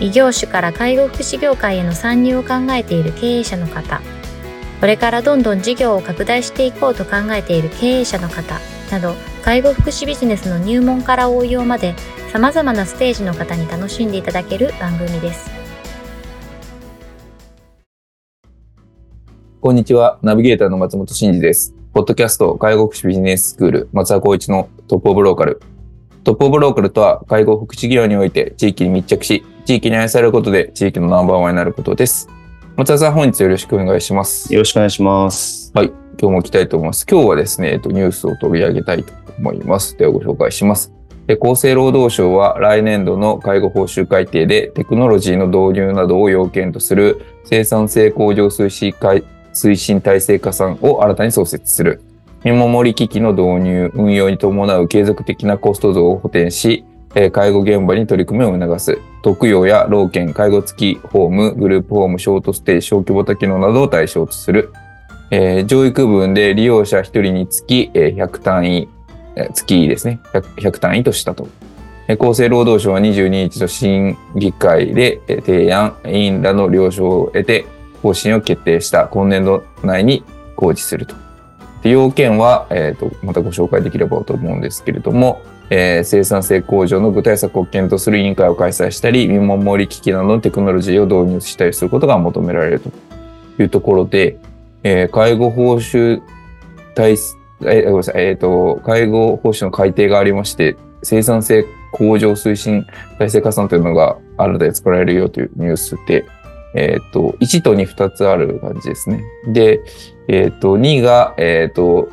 異業種から介護福祉業界への参入を考えている経営者の方、これからどんどん事業を拡大していこうと考えている経営者の方など、介護福祉ビジネスの入門から応用まで様々なステージの方に楽しんでいただける番組です。こんにちは。ナビゲーターの松本真二です。ポッドキャスト介護福祉ビジネススクール松田光一のトップオブローカル。トップオブローカルとは介護福祉業において地域に密着し、地域に愛されることで地域のナンバーワンになることです。松田さん、本日よろしくお願いします。よろしくお願いします。はい。今日も行きたいと思います。今日はですね、えっと、ニュースを取り上げたいと思います。ではご紹介します。厚生労働省は来年度の介護報酬改定でテクノロジーの導入などを要件とする生産性向上推進推進体制加算を新たに創設する。見守り機器の導入、運用に伴う継続的なコスト増を補填し、介護現場に取り組みを促す。特養や老犬、介護付きホーム、グループホーム、ショートステイ、小規模多機能などを対象とする。えー、上位区分で利用者1人につき、えー、100単位、えー、月ですね100、100単位としたと。厚生労働省は22日の審議会で提案、委員らの了承を得て方針を決定した今年度内に公示すると。要件は、えーと、またご紹介できればと思うんですけれども、えー、生産性向上の具体策を検討する委員会を開催したり、見守り機器などのテクノロジーを導入したりすることが求められるというところで、えー、介護報酬体、え、ごめんなさい、えっ、ー、と、介護報酬の改定がありまして、生産性向上推進体制加算というのが新たに作られるよというニュースで、えっ、ー、と、1と2、2つある感じですね。で、えっ、ー、と、2が、えっ、ー、と、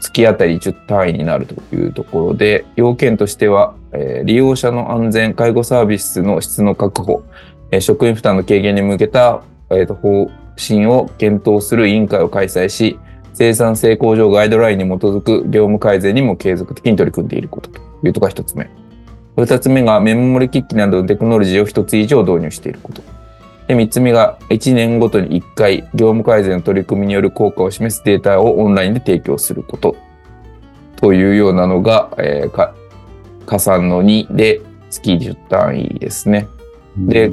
月当たり10単位になるというところで、要件としては、え、利用者の安全、介護サービスの質の確保、え、職員負担の軽減に向けた、えーと、方針を検討する委員会を開催し、生産性向上ガイドラインに基づく業務改善にも継続的に取り組んでいることというところが一つ目。二つ目がメモリ機器などのテクノロジーを一つ以上導入していること。で、3つ目が1年ごとに1回業務改善の取り組みによる効果を示すデータをオンラインで提供することというようなのが、えー、加算の2で月10単位ですね。で、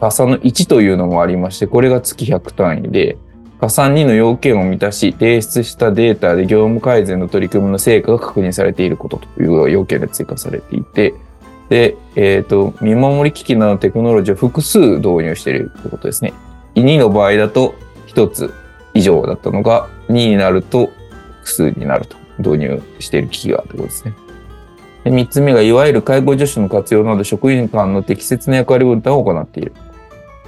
加算の1というのもありまして、これが月100単位で、加算2の要件を満たし、提出したデータで業務改善の取り組みの成果が確認されていることという要件で追加されていて、で、えっ、ー、と、見守り機器などのテクノロジーを複数導入しているということですね。2の場合だと1つ以上だったのが2になると複数になると導入している機器があるということですね。で3つ目がいわゆる介護助手の活用など職員間の適切な役割分担を行っている。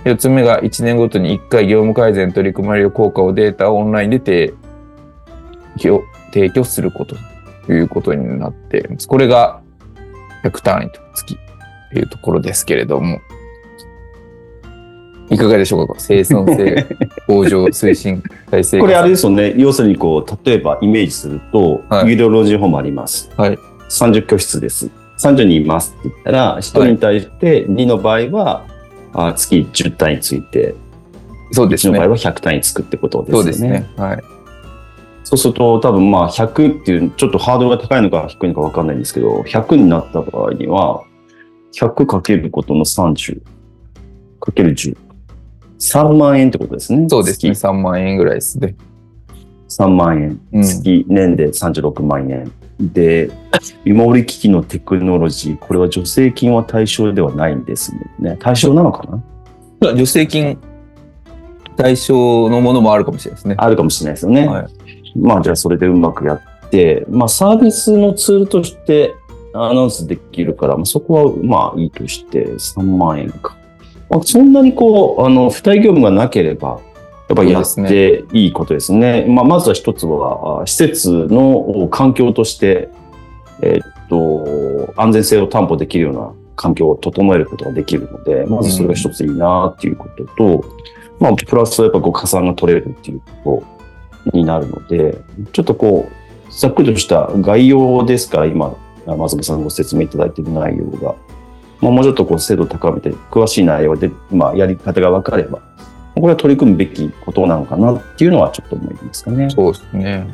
4つ目が1年ごとに1回業務改善取り組まれる効果をデータをオンラインで提供提供することということになっています。これが100単位と月というところですけれども、いかがでしょうか？生産性 向上推進体制これあれですよね。要するにこう、例えばイメージすると、はい、有料老人ホームあります。はい。30居室です。30人いますって言ったら、1人に対して2の場合は、はい、あ月10単位ついて、そうですね。1の場合は100単位つくってことですね。そうですね。はい。そうすると多分まあ100っていうちょっとハードルが高いのか低いのか分かんないんですけど、100になった場合には、100かけることの30かける10。3万円ってことですね。そうですね。3万円ぐらいですね。3万円。月、年で36万円。で、見守り機器のテクノロジー、これは助成金は対象ではないんですね。対象なのかな？助成金対象のものもあるかもしれないですね。あるかもしれないですよね。はいまあじゃあそれでうまくやって、まあサービスのツールとしてアナウンスできるから、まあ、そこはまあいいとして3万円か。まあ、そんなにこう、あの、付帯業務がなければ、やっぱりやっていいことですね。すねまあ、まずは一つは、施設の環境として、えっと、安全性を担保できるような環境を整えることができるので、まずそれが一ついいなっていうことと、まあ、プラスやっぱこう加算が取れるっていうことになるので、ちょっとこう、ざっくりとした概要ですから、今、松本さんがご説明いただいている内容が、まあ、もうちょっとこう精度を高めて、詳しい内容で、まあ、やり方が分かれば、これは取り組むべきことなのかなっていうのはちょっと思いますかね。そうですね。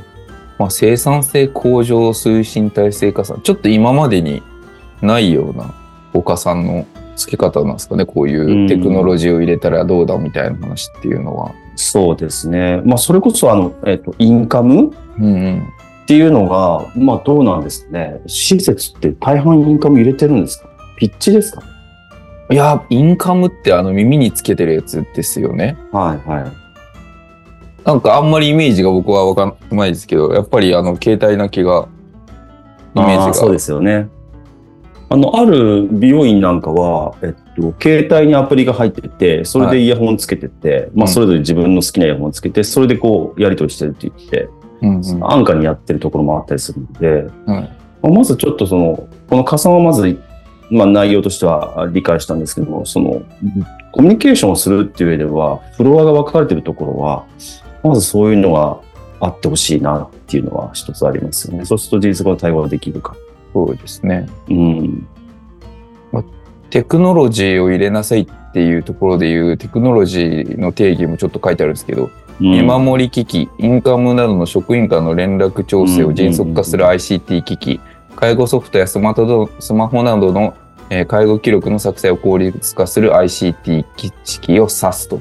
まあ、生産性向上推進体制加算。ちょっと今までにないようなお加算の付け方なんですかね。こういうテクノロジーを入れたらどうだみたいな話っていうのは。そうですね。まあ、それこそ、あの、えっ、と、インカムうんうん。っていうのが、まあ、どうなんですね。施設って大半インカム入れてるんですか？ピッチですかいや、インカムってあの耳につけてるやつですよね。はい、はい。なんかあんまりイメージが僕はわかんないですけど、やっぱりあの携帯な気が、イメージが。そうですよね。あの、ある美容院なんかは、えっと、携帯にアプリが入ってて、それでイヤホンつけてて、まあ、うんそれぞれ自分の好きなイヤホンつけて、それでこう、やり取りしてるって言って、うんうん安価にやってるところもあったりするので、はいまあまずちょっとその、この加算はまず、まあ内容としては理解したんですけども、その、コミュニケーションをするっていう上では、フロアが分かれてるところは、まずそういうのがあってほしいなっていうのは一つありますよね。そうすると事実上の対話ができるか。そうですね。うん。テクノロジーを入れなさいっていうところでいうテクノロジーの定義もちょっと書いてあるんですけど、見守り機器、インカムなどの職員間の連絡調整を迅速化する ICT 機器、介護ソフトやスマートスマホなどの、えー介護記録の作成を効率化する ICT 機器を指すと。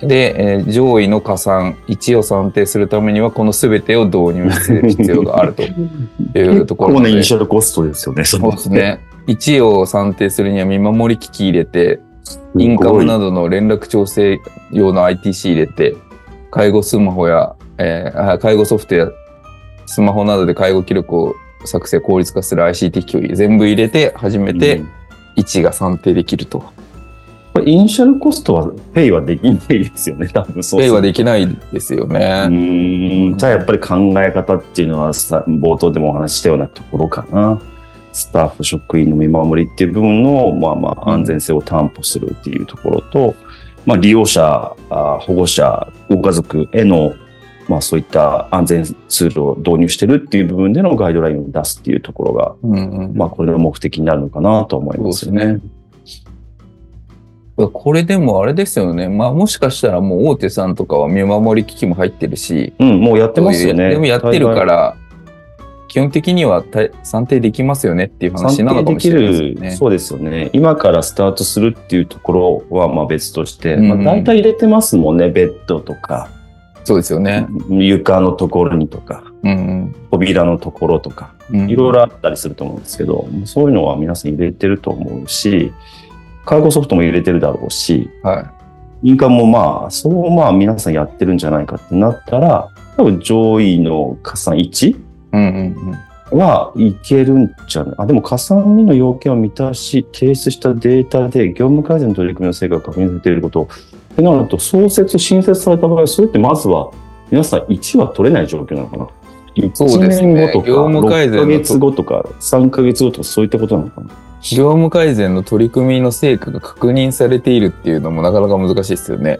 で、えー上位の加算1を算定するためにはこの全てを導入する必要があるというところ結構ね、イでニシャルコストですよね、そそうですね。1を算定するには見守り機器入れて、インカムなどの連絡調整用の ITC 入れて、介護スマホや、えーあ介護ソフトやスマホなどで介護記録を作成効率化する ICT 機器を全部入れて、初めてうん。1が算定できると。これイニシャルコストはペイはできないですよね、多分そうペイはでできないですようね。ーんじゃあやっぱり考え方っていうのはさ冒頭でもお話ししたようなところかな。スタッフ、職員の見守りっていう部分の、まあまあ、安全性を担保するっていうところと、まあ、利用者、あ保護者、ご家族への、まあ、そういった安全ツールを導入してるっていう部分でのガイドラインを出すっていうところが、うんうんまあ、これの目的になるのかなと思いますよね。これでもあれですよね。まあもしかしたらもう大手さんとかは見守り機器も入ってるし、うん、もうやってますよね。でもやってるから、基本的にはた算定できますよねっていう話算なのかもしれないですね。そうですよね。今からスタートするっていうところはまあ別として、うんまあ、大体入れてますもんね。ベッドとか、そうですよね。床のところにとか、うん扉のところとか、うん。いろいろあったりすると思うんですけど、そういうのは皆さん入れてると思うし、介護ソフトも入れてるだろうし、は印鑑もまあ、そうまあ皆さんやってるんじゃないかってなったら、多分上位の加算1い。うんうんはいけるんじゃない？あ、でも加算2の要件を満たし、提出したデータで業務改善の取り組みの成果が確認されていること。ってなると、創設、新設された場合、それってまずは、皆さん1は取れない状況なのかな？そうですね1年後とか、業務改善の6ヶ月後とか、3ヶ月後とか、そういったことなのかな？業務改善の取り組みの成果が確認されているっていうのもなかなか難しいですよね。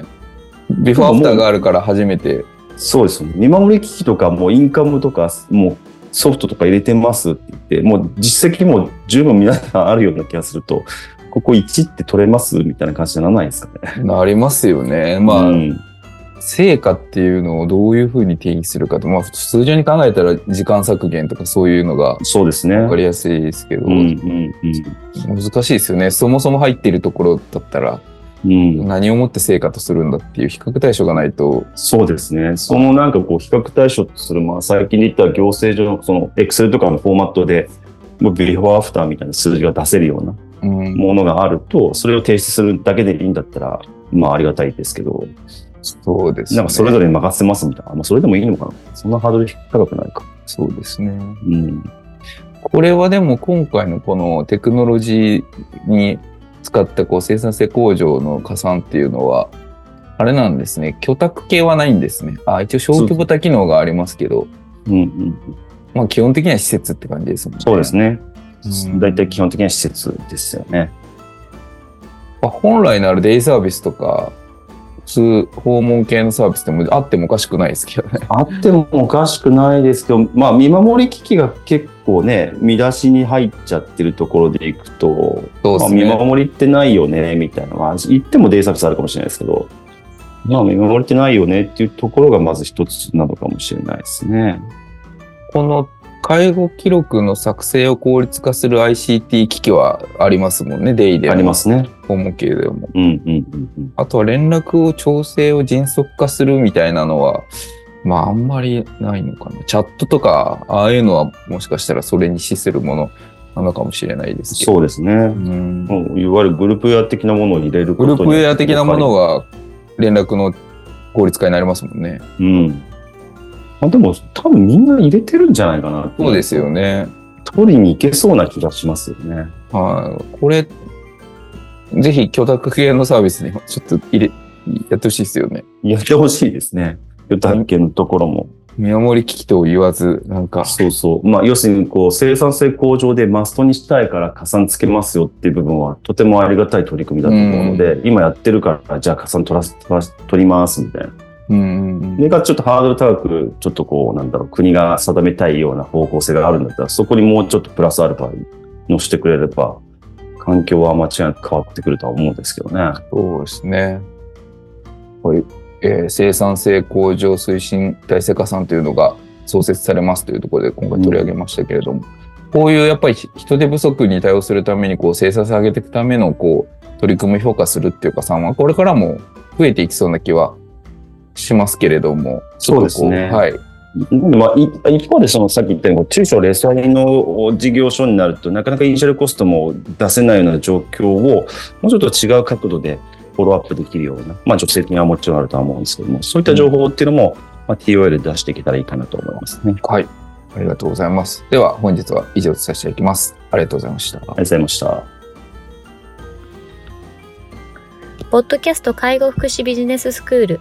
ビフォーアフターがあるから初めて。そうです。見守り機器とか、もうインカムとか、もうソフトとか入れてますって言って、もう実績も十分皆さんあるような気がすると、ここ1って取れますみたいな感じにならないですかね。なりますよね。まあ、うん成果っていうのをどういうふうに定義するかと、まあ、通常に考えたら時間削減とかそういうのがそうですね。分かりやすいですけど、うんうん難しいですよね。そもそも入っているところだったら、うんうん、何をもって成果とするんだっていう比較対象がないと、そうですね。そのなんかこう比較対象とする、まあ最近で言ったら行政上のそのエクセルとかのフォーマットで、ビフォーアフターみたいな数字が出せるようなうん、ものがあると、それを提出するだけでいいんだったら、まあありがたいですけど、そうですね。なんかそれぞれに任せますみたいな。まあそれでもいいのかな。そんなハードル高くないか。そうですね。うん。これはでも今回のこのテクノロジーに使ったこう生産性向上の加算っていうのは、あれなんですね。居宅系はないんですね。あ、一応小規模多機能がありますけど、うんうん。まあ基本的には施設って感じですもんね。そうですね。うん大体基本的には施設ですよね。まあ本来ならデイサービスとか、普通訪問系のサービスでもあってもおかしくないですけどね。あってもおかしくないですけど、まあ、見守り機器が結構ね、見出しに入っちゃってるところでいくと、まあ、見。守りってないよね、みたいな。まあ、言ってもデイサービスあるかもしれないですけど、まあ、見守りってないよねっていうところがまず一つなのかもしれないですね。この介護記録の作成を効率化する ICT 機器はありますもんね、デイでも。ありますね。訪問系でも。うん、うん、うんうん。あとは連絡を調整を迅速化するみたいなのは、まああんまりないのかな。チャットとか、ああいうのはもしかしたらそれに資するものなのかもしれないですけど。そうですね。うんいわゆるグループウェア的なものを入れることグループウェア的なものが。が連絡の効率化になりますもんね。うん。まあ、でも、多分みんな入れてるんじゃないかな。そうですよ。ね。取りに行けそうな気がしますよね。はい。これ、ぜひ許諾系のサービスにもちょっと入れ、やってほしいですよね。やってほしいですね。予託権のところも。見守り機器と言わず、なんか、そうそう。まあ、要するに、こう、生産性向上でマストにしたいから加算つけますよっていう部分は、とてもありがたい取り組みだと思うので、今やってるから、じゃあ加算取ら取ります、みたいな。うんうんうんそれがちょっとハードル高く、ちょっとこう、なんだろう、国が定めたいような方向性があるんだったら、そこにもうちょっとプラスアルファ乗せてくれれば、環境は間違いなく変わってくるとは思うんですけどね。そうですね。こういう、えー生産性向上推進大成加算というのが創設されますというところで今回取り上げましたけれども、こういうやっぱり人手不足に対応するためにこう生産性を上げていくためのこう取り組みを評価するっていうかさんはこれからも増えていきそうな気はしますけれども、そうですねはい。まあ、い一方で、そのさっき言ったように、中小零細の事業所になると、なかなかイニシャルコストも出せないような状況を、もうちょっと違う角度でフォローアップできるような、まあ、直接的にはもちろんあるとは思うんですけども、そういった情報っていうのも、まあ、TOL で出していけたらいいかなと思いますね。はい。ありがとうございます。では本日は以上とさせていただきます。ありがとうございました。ありがとうございました。ポッドキャスト介護福祉ビジネススクール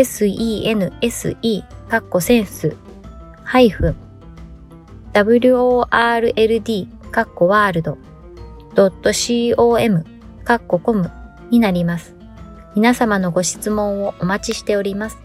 sense かっこセンスハイフン world かっこワールド .com かっこコムになります。皆様のご質問をお待ちしております。